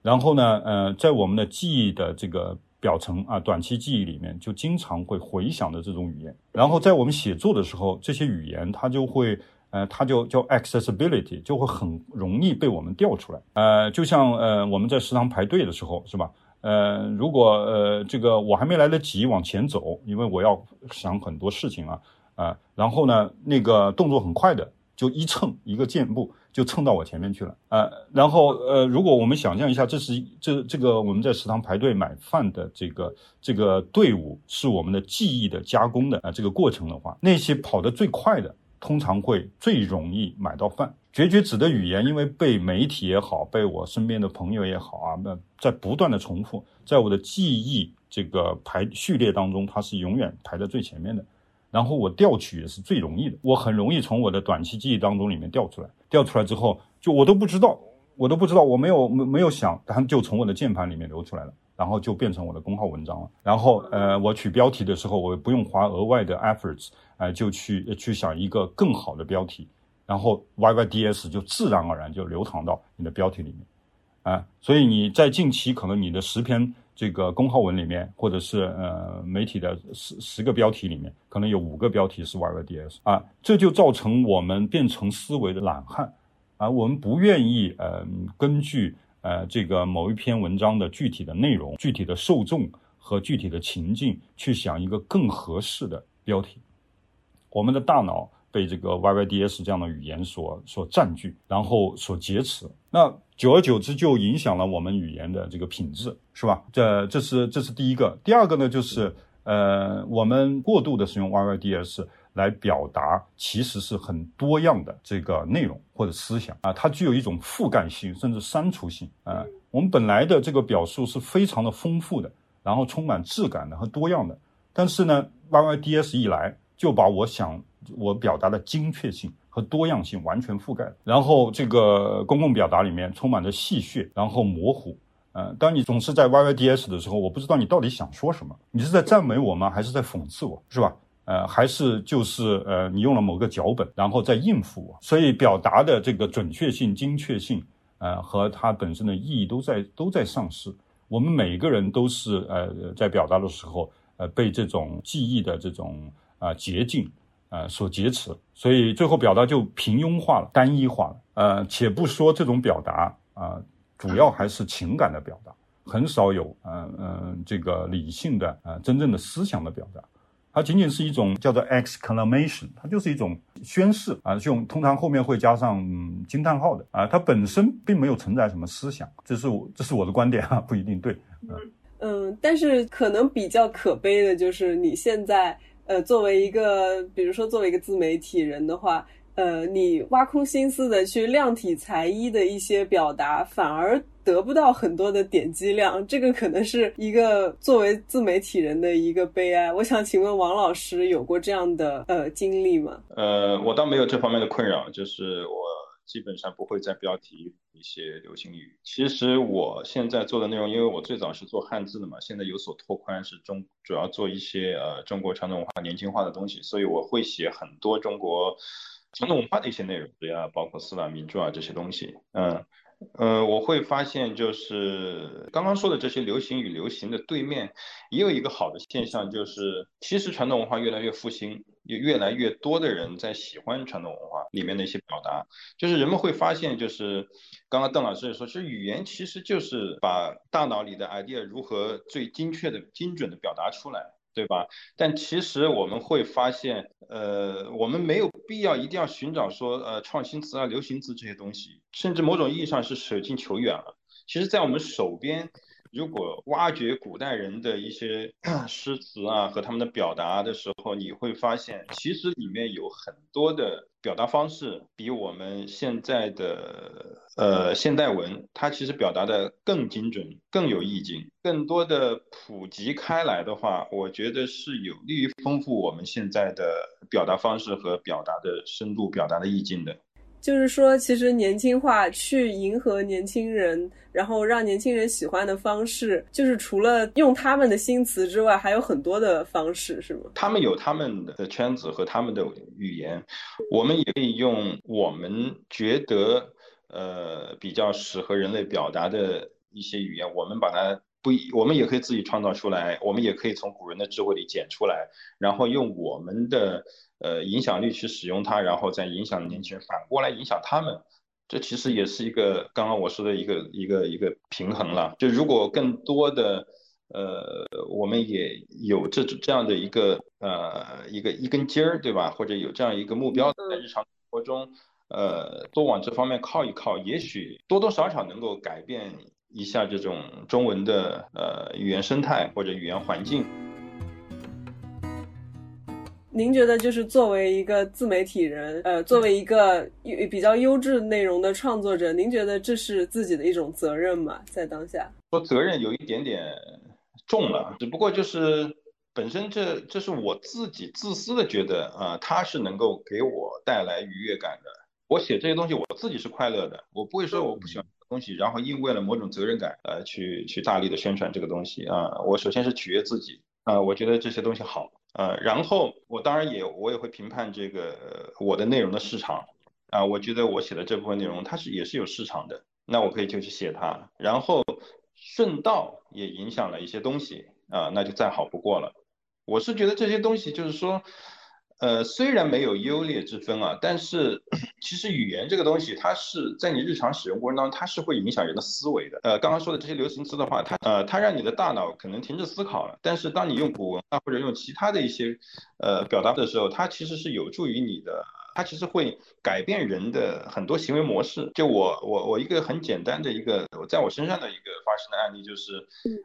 然后呢，呃，在我们的记忆的这个表层啊，短期记忆里面就经常会回想的这种语言，然后在我们写作的时候，这些语言它就会。呃，它就叫 accessibility，就会很容易被我们调出来。呃，就像呃我们在食堂排队的时候，是吧？呃，如果呃这个我还没来得及往前走，因为我要想很多事情啊啊，然后呢那个动作很快的，就一蹭一个箭步就蹭到我前面去了啊。然后呃，如果我们想象一下，这是这这个我们在食堂排队买饭的这个这个队伍是我们的记忆的加工的啊这个过程的话，那些跑得最快的。通常会最容易买到饭。绝绝子的语言，因为被媒体也好，被我身边的朋友也好啊，那在不断的重复，在我的记忆这个排序列当中，它是永远排在最前面的。然后我调取也是最容易的，我很容易从我的短期记忆当中里面调出来。调出来之后，就我都不知道，我都不知道，我没有没没有想，它就从我的键盘里面流出来了。然后就变成我的公号文章了。然后，呃，我取标题的时候，我不用花额外的 efforts，呃，就去去想一个更好的标题，然后 YYDS 就自然而然就流淌到你的标题里面，啊，所以你在近期可能你的十篇这个公号文里面，或者是呃媒体的十十个标题里面，可能有五个标题是 YYDS，啊，这就造成我们变成思维的懒汉，啊，我们不愿意呃根据。呃，这个某一篇文章的具体的内容、具体的受众和具体的情境，去想一个更合适的标题。我们的大脑被这个 YYDS 这样的语言所所占据，然后所劫持。那久而久之，就影响了我们语言的这个品质，是吧？这这是这是第一个。第二个呢，就是呃，我们过度的使用 YYDS，来表达，其实是很多样的这个内容或者思想啊，它具有一种覆盖性，甚至删除性啊。我们本来的这个表述是非常的丰富的，然后充满质感的和多样的，但是呢，YYDS 一来就把我想我表达的精确性和多样性完全覆盖了，然后这个公共表达里面充满着戏谑，然后模糊。呃，当你总是在 YYDS 的时候，我不知道你到底想说什么，你是在赞美我吗，还是在讽刺我，是吧？呃，还是就是呃，你用了某个脚本，然后再应付我，所以表达的这个准确性、精确性，呃，和它本身的意义都在都在丧失。我们每个人都是呃，在表达的时候，呃，被这种记忆的这种啊捷径呃所劫持，所以最后表达就平庸化了、单一化了。呃，且不说这种表达啊。主要还是情感的表达，很少有嗯嗯这个理性的呃真正的思想的表达，它仅仅是一种叫做 exclamation，它就是一种宣誓啊，用通常后面会加上惊叹号的啊，它本身并没有承载什么思想，这是我这是我的观点啊，[LAUGHS] 不一定对。嗯嗯，但是可能比较可悲的就是你现在呃作为一个，比如说作为一个自媒体人的话。呃，你挖空心思的去量体裁衣的一些表达，反而得不到很多的点击量，这个可能是一个作为自媒体人的一个悲哀。我想请问王老师，有过这样的呃经历吗？呃，我倒没有这方面的困扰，就是我基本上不会在标题一些流行语。其实我现在做的内容，因为我最早是做汉字的嘛，现在有所拓宽，是中主要做一些呃中国传统文化年轻化的东西，所以我会写很多中国。传统文化的一些内容，对啊，包括四大名著啊这些东西，嗯，呃，我会发现就是刚刚说的这些流行与流行的对面，也有一个好的现象，就是其实传统文化越来越复兴，有越来越多的人在喜欢传统文化里面的一些表达，就是人们会发现，就是刚刚邓老师也说，其实语言其实就是把大脑里的 idea 如何最精确的、精准的表达出来。对吧？但其实我们会发现，呃，我们没有必要一定要寻找说，呃，创新词啊、流行词这些东西，甚至某种意义上是舍近求远了。其实，在我们手边。如果挖掘古代人的一些 [CLEARS THROAT] 诗词啊和他们的表达的时候，你会发现，其实里面有很多的表达方式比我们现在的呃现代文，它其实表达的更精准、更有意境。更多的普及开来的话，我觉得是有利于丰富我们现在的表达方式和表达的深度、表达的意境的。就是说，其实年轻化去迎合年轻人，然后让年轻人喜欢的方式，就是除了用他们的新词之外，还有很多的方式，是吗？他们有他们的圈子和他们的语言，我们也可以用我们觉得呃比较适合人类表达的一些语言，我们把它不，我们也可以自己创造出来，我们也可以从古人的智慧里捡出来，然后用我们的。呃，影响力去使用它，然后再影响年轻人，反过来影响他们，这其实也是一个刚刚我说的一个一个一个平衡了。就如果更多的，呃，我们也有这这样的一个呃一个一根筋儿，对吧？或者有这样一个目标，在日常生活中，呃，多往这方面靠一靠，也许多多少少能够改变一下这种中文的呃语言生态或者语言环境。您觉得，就是作为一个自媒体人，呃，作为一个比较优质内容的创作者，您觉得这是自己的一种责任吗？在当下，说责任有一点点重了，只不过就是本身这这是我自己自私的觉得啊，它是能够给我带来愉悦感的。我写这些东西，我自己是快乐的，我不会说我不喜欢东西，然后因为了某种责任感，呃，去去大力的宣传这个东西啊。我首先是取悦自己啊，我觉得这些东西好。呃，然后我当然也我也会评判这个我的内容的市场，啊，我觉得我写的这部分内容它是也是有市场的，那我可以就去写它，然后顺道也影响了一些东西啊，那就再好不过了。我是觉得这些东西就是说。呃，虽然没有优劣之分啊，但是 [CLEARS THROAT] 其实语言这个东西，它是在你日常使用过程当中，它是会影响人的思维的。呃，刚刚说的这些流行词的话，它呃，它让你的大脑可能停止思考了。但是当你用古文啊或者用其他的一些呃表达的时候，它其实是有助于你的，它其实会改变人的很多行为模式。就我我我一个很简单的一个在我身上的一个发生的案例就是，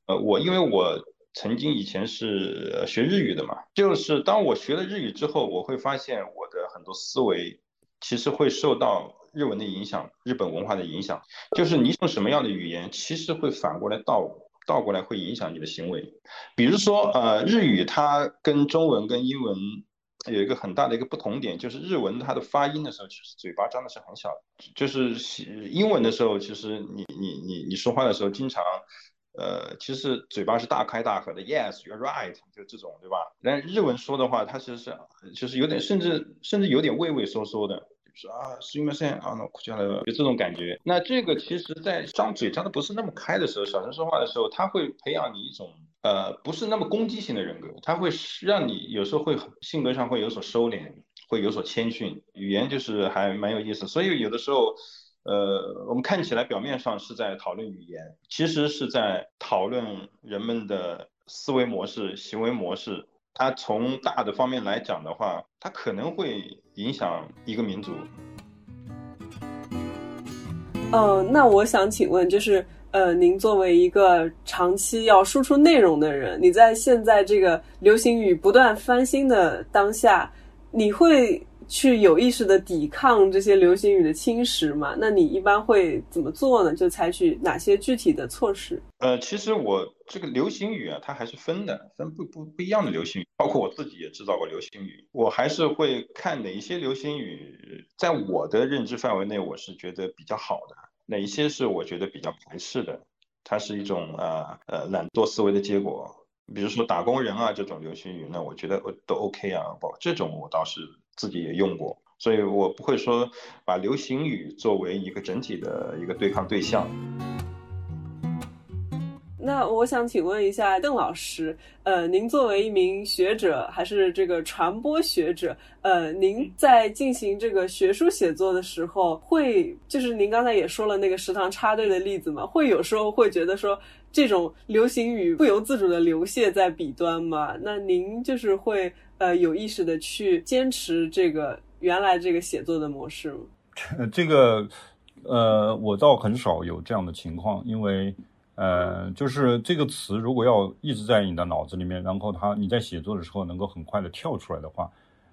呃，我因为我曾经以前是学日语的嘛，就是当我学了日语之后，我会发现我的很多思维其实会受到日文的影响，日本文化的影响。就是你用什么样的语言，其实会反过来倒倒过来会影响你的行为。比如说，呃，日语它跟中文跟英文有一个很大的一个不同点，就是日文它的发音的时候，其实嘴巴张的是很小，就是英文的时候，其实你你你你说话的时候经常。呃，其实嘴巴是大开大合的，Yes，you're right，就这种，对吧？但日文说的话，它其实是就是有点，甚至甚至有点畏畏缩缩的，就是啊，すみません啊，那哭起来了，就这种感觉。那这个其实，在张嘴张的不是那么开的时候，小声说话的时候，他会培养你一种呃，不是那么攻击性的人格，他会让你有时候会性格上会有所收敛，会有所谦逊。语言就是还蛮有意思，所以有的时候。 呃，我们看起来表面上是在讨论语言，其实是在讨论人们的思维模式、行为模式。它从大的方面来讲的话，它可能会影响一个民族。呃，那我想请问，就是呃，您作为一个长期要输出内容的人，你在现在这个流行语不断翻新的当下，你会？去有意识的抵抗这些流行语的侵蚀嘛？那你一般会怎么做呢？就采取哪些具体的措施？呃，其实我这个流行语啊，它还是分的，分不不不一样的流行语，包括我自己也制造过流行语。我还是会看哪一些流行语在我的认知范围内，我是觉得比较好的，哪一些是我觉得比较排斥的，它是一种呃呃懒惰思维的结果。比如说打工人啊这种流行语，那我觉得都 OK 啊，不这种我倒是。自己也用过，所以我不会说把流行语作为一个整体的一个对抗对象。那我想请问一下邓老师，呃，您作为一名学者，还是这个传播学者，呃，您在进行这个学术写作的时候，会就是您刚才也说了那个食堂插队的例子嘛，会有时候会觉得说这种流行语不由自主的流泻在笔端吗？那您就是会。呃，有意识的去坚持这个原来这个写作的模式吗？[LAUGHS] 这个，呃，我倒很少有这样的情况，因为，呃，就是这个词如果要一直在你的脑子里面，然后它你在写作的时候能够很快的跳出来的话，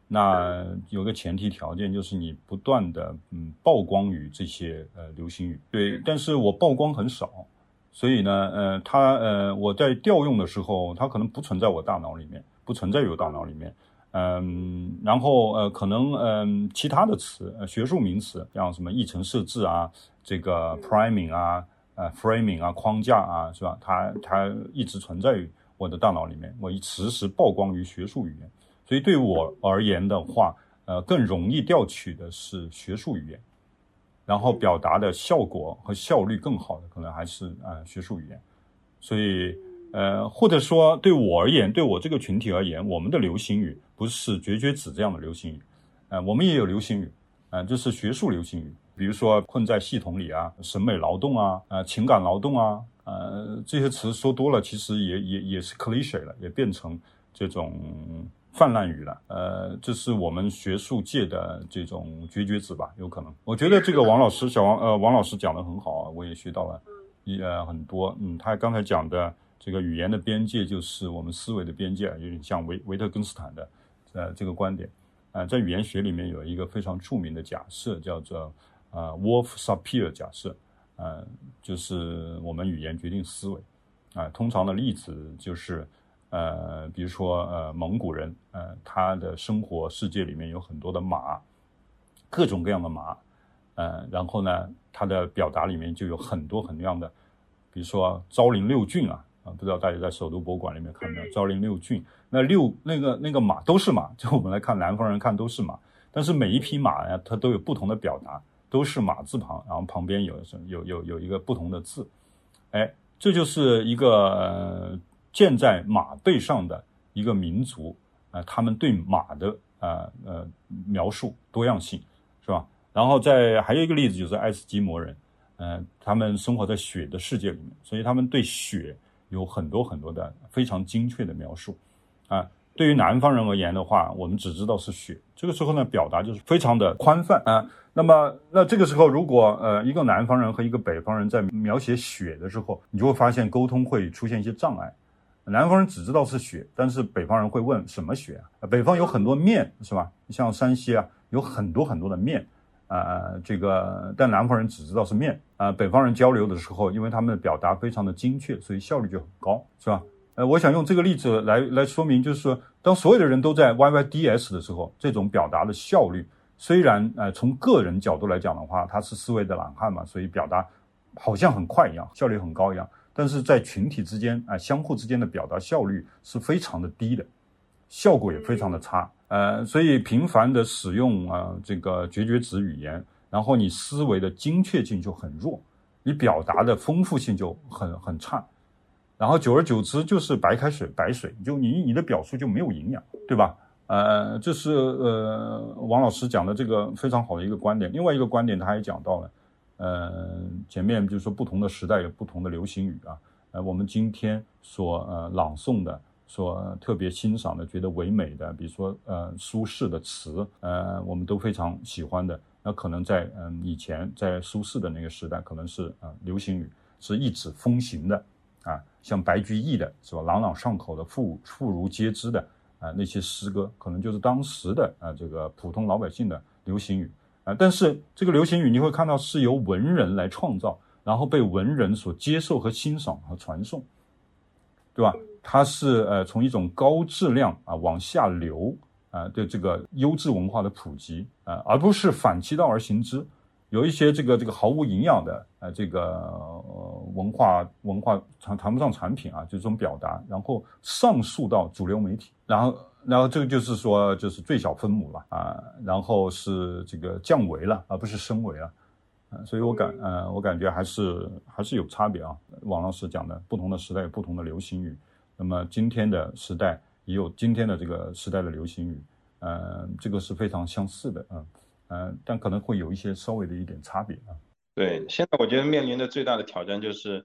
那有个前提条件就是你不断的嗯曝光于这些呃流行语。对，但是我曝光很少，所以呢，呃，它呃我在调用的时候，它可能不存在我大脑里面。不存在于大脑里面，嗯，然后呃，可能嗯，其他的词，学术名词，像什么议程设置啊，这个 priming 啊，呃，framing 啊，框架啊，是吧？它它一直存在于我的大脑里面，我一实时曝光于学术语言，所以对我而言的话，呃，更容易调取的是学术语言，然后表达的效果和效率更好的，可能还是呃学术语言，所以。呃，或者说对我而言，对我这个群体而言，我们的流行语不是绝绝子这样的流行语，呃，我们也有流行语，呃，就是学术流行语，比如说困在系统里啊，审美劳动啊，呃，情感劳动啊，呃，这些词说多了，其实也也也是 cliche 了，也变成这种泛滥语了，呃，这是我们学术界的这种绝绝子吧，有可能。我觉得这个王老师，小王，呃，王老师讲的很好啊，我也学到了一呃很多，嗯，他刚才讲的。这个语言的边界就是我们思维的边界，有点像维维特根斯坦的呃这个观点。呃，在语言学里面有一个非常著名的假设，叫做呃 Wolf-Sapir 假设，呃，就是我们语言决定思维。啊，通常的例子就是呃，比如说呃蒙古人，呃，他的生活世界里面有很多的马，各种各样的马，呃，然后呢，他的表达里面就有很多很多样的，比如说昭陵六骏啊。啊，不知道大家在首都博物馆里面看到昭陵六骏，那六那个那个马都是马，就我们来看南方人看都是马，但是每一匹马呀，它都有不同的表达，都是马字旁，然后旁边有有有有一个不同的字，哎，这就是一个呃建在马背上的一个民族啊，他们对马的啊呃描述多样性是吧？然后在还有一个例子就是爱斯基摩人，嗯，他们生活在雪的世界里面，所以他们对雪。有很多很多的非常精确的描述，啊，对于南方人而言的话，我们只知道是雪。这个时候呢，表达就是非常的宽泛啊。那么，那这个时候，如果呃一个南方人和一个北方人在描写雪的时候，你就会发现沟通会出现一些障碍。南方人只知道是雪，但是北方人会问什么雪啊？北方有很多面，是吧？像山西啊，有很多很多的面，啊，这个但南方人只知道是面啊。北方人交流的时候，因为他们的表达非常的精确，所以效率就很高，是吧？呃，我想用这个例子来来说明，就是说，当所有的人都在 YYDS 的时候，这种表达的效率，虽然呃从个人角度来讲的话，他是思维的懒汉嘛，所以表达好像很快一样，效率很高一样。但是在群体之间啊，相互之间的表达效率是非常的低的，效果也非常的差。呃，所以频繁的使用啊这个绝绝子语言，然后你思维的精确性就很弱，你表达的丰富性就很很差，然后久而久之就是白开水白水，就你你的表述就没有营养，对吧？呃，这是呃王老师讲的这个非常好的一个观点。另外一个观点他也讲到了。呃，前面就是说不同的时代有不同的流行语啊，呃，我们今天所呃朗诵的，所特别欣赏的，觉得唯美的，比如说呃苏轼的词，呃，我们都非常喜欢的，那可能在嗯以前在苏轼的那个时代，可能是啊流行语，是一纸风行的，像白居易的是吧，朗朗上口的，妇妇孺皆知的啊那些诗歌，可能就是当时的啊这个普通老百姓的流行语。啊，但是这个流行语你会看到是由文人来创造，然后被文人所接受和欣赏和传颂，对吧？它是呃从一种高质量啊往下流啊的这个优质文化的普及啊，而不是反其道而行之，有一些这个这个毫无营养的呃这个呃文化文化谈谈不上产品啊，就这种表达，然后上溯到主流媒体，然后。然后这个就是说，就是最小分母了啊，然后是这个降维了，而不是升维了，啊，所以我感呃，我感觉还是还是有差别啊。王老师讲的，不同的时代有不同的流行语，那么今天的时代也有今天的这个时代的流行语，呃，这个是非常相似的啊，呃，但可能会有一些稍微的一点差别啊。对，现在我觉得面临的最大的挑战就是。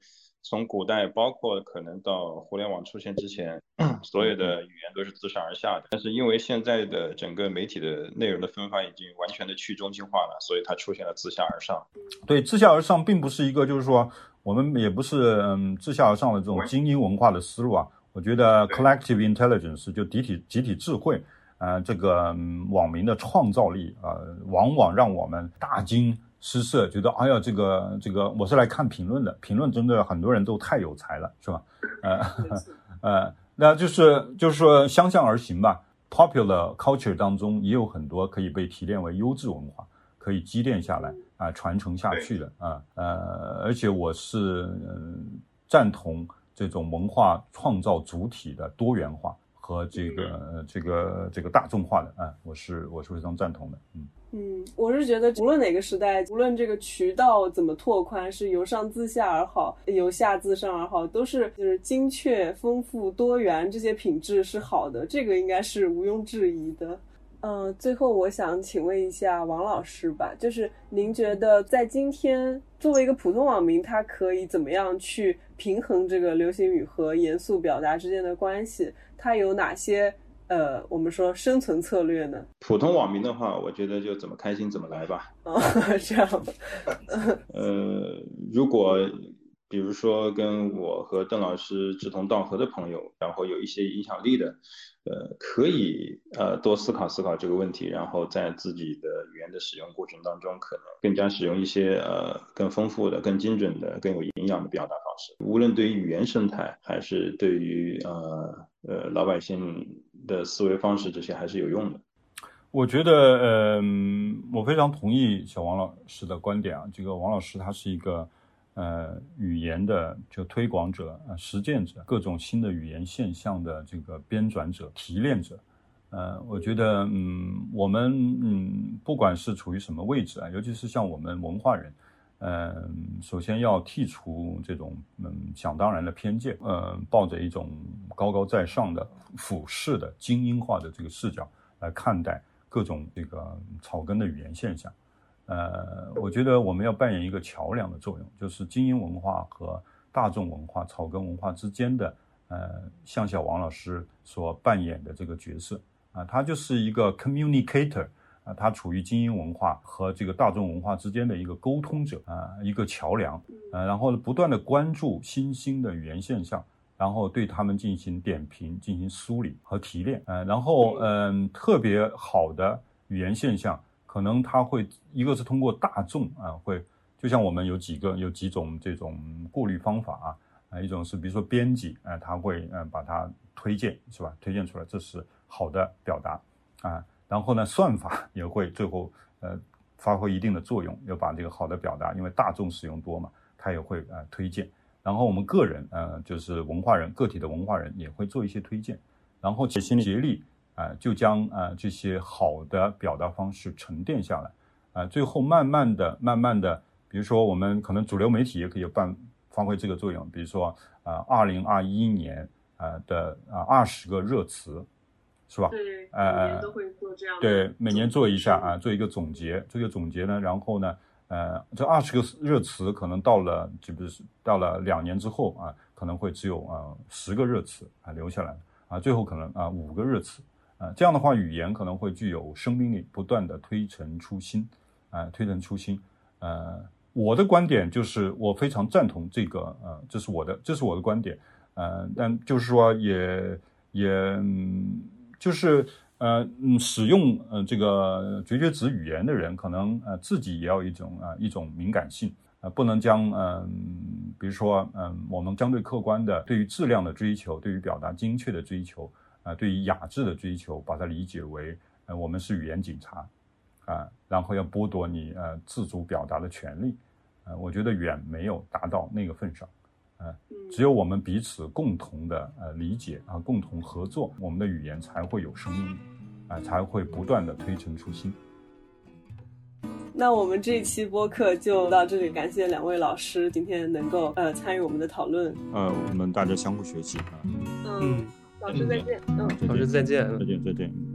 从古代，包括可能到互联网出现之前，所有的语言都是自上而下的。但是因为现在的整个媒体的内容的分发已经完全的去中心化了，所以它出现了自下而上。对，自下而上并不是一个，就是说我们也不是嗯自下而上的这种精英文化的思路啊。我觉得 collective intelligence 就集体集体智慧，呃，这个网民的创造力啊，往往让我们大惊。失色，觉得哎呀，这个这个，我是来看评论的，评论真的很多人都太有才了，是吧？呃 [LAUGHS] 呃，那就是就是说相向而行吧。Popular culture 当中也有很多可以被提炼为优质文化，可以积淀下来啊，传承下去的啊呃，而且我是嗯赞同这种文化创造主体的多元化和这个这个这个大众化的啊，我是我是非常赞同的，嗯。嗯，我是觉得无论哪个时代，无论这个渠道怎么拓宽，是由上自下而好，由下自上而好，都是就是精确、丰富、多元这些品质是好的，这个应该是毋庸置疑的。嗯，最后我想请问一下王老师吧，就是您觉得在今天作为一个普通网民，他可以怎么样去平衡这个流行语和严肃表达之间的关系？他有哪些？呃，我们说生存策略呢？普通网民的话，我觉得就怎么开心怎么来吧。哦，[LAUGHS] 这样。[LAUGHS] 呃，如果。比如说，跟我和邓老师志同道合的朋友，然后有一些影响力的，呃，可以呃多思考思考这个问题，然后在自己的语言的使用过程当中，可能更加使用一些呃更丰富的、更精准的、更有营养的表达方式。无论对于语言生态，还是对于呃呃老百姓的思维方式，这些还是有用的。我觉得，嗯，我非常同意小王老师的观点啊。这个王老师他是一个。呃，语言的就推广者、呃，实践者，各种新的语言现象的这个编纂者、提炼者，呃，我觉得，嗯，我们，嗯，不管是处于什么位置啊，尤其是像我们文化人，嗯，首先要剔除这种，嗯，想当然的偏见，呃，抱着一种高高在上的俯视的精英化的这个视角来看待各种这个草根的语言现象。呃，我觉得我们要扮演一个桥梁的作用，就是精英文化和大众文化、草根文化之间的，呃，像小王老师所扮演的这个角色啊，他就是一个 communicator 啊，他处于精英文化和这个大众文化之间的一个沟通者啊，一个桥梁啊，然后呢，不断的关注新兴的语言现象然后对他们进行点评、进行梳理和提炼。呃，然后嗯，特别好的语言现象，可能它会一个是通过大众啊，会就像我们有几个有几种这种过滤方法啊，啊，一种是比如说编辑啊，他会嗯把它推荐是吧？推荐出来这是好的表达啊，然后呢，算法 [LAUGHS] 也会最后呃发挥一定的作用，要把这个好的表达，因为大众使用多嘛，他也会呃推荐。然后我们个人，呃，就是文化人，个体的文化人也会做一些推荐，然后齐心协力，啊，就将啊这些好的表达方式沉淀下来，啊，最后慢慢的、慢慢的，比如说我们可能主流媒体也可以办发挥这个作用，比如说啊，二零二一年啊的啊二十个热词，是吧？对，每年都会做这样。对，每年做一下啊，做一个总结，做一个总结呢，然后呢。呃，这二十个热词可能到了，就不是到了两年之后啊，可能会只有啊十个热词啊留下来啊，最后可能啊五个热词啊，这样的话语言可能会具有生命力，不断的推陈出新啊，推陈出新。呃，我的观点就是我非常赞同这个，呃，这是我的，这是我的观点。呃，但就是说也也就是。呃嗯，使用呃这个绝绝子语言的人，可能呃自己也要一种啊一种敏感性啊，不能将嗯，比如说嗯，我们相对客观的对于质量的追求，对于表达精确的追求啊，对于雅致的追求，把它理解为呃我们是语言警察啊，然后要剥夺你呃自主表达的权利啊，我觉得远没有达到那个份上。呃，只有我们彼此共同的呃理解啊，共同合作，我们的语言才会有生命力，啊，才会不断的推陈出新。那我们这一期播客就到这里，感谢两位老师今天能够呃参与我们的讨论。呃，我们大家相互学习啊。嗯，老师再见。嗯，老师再见。再见，再见。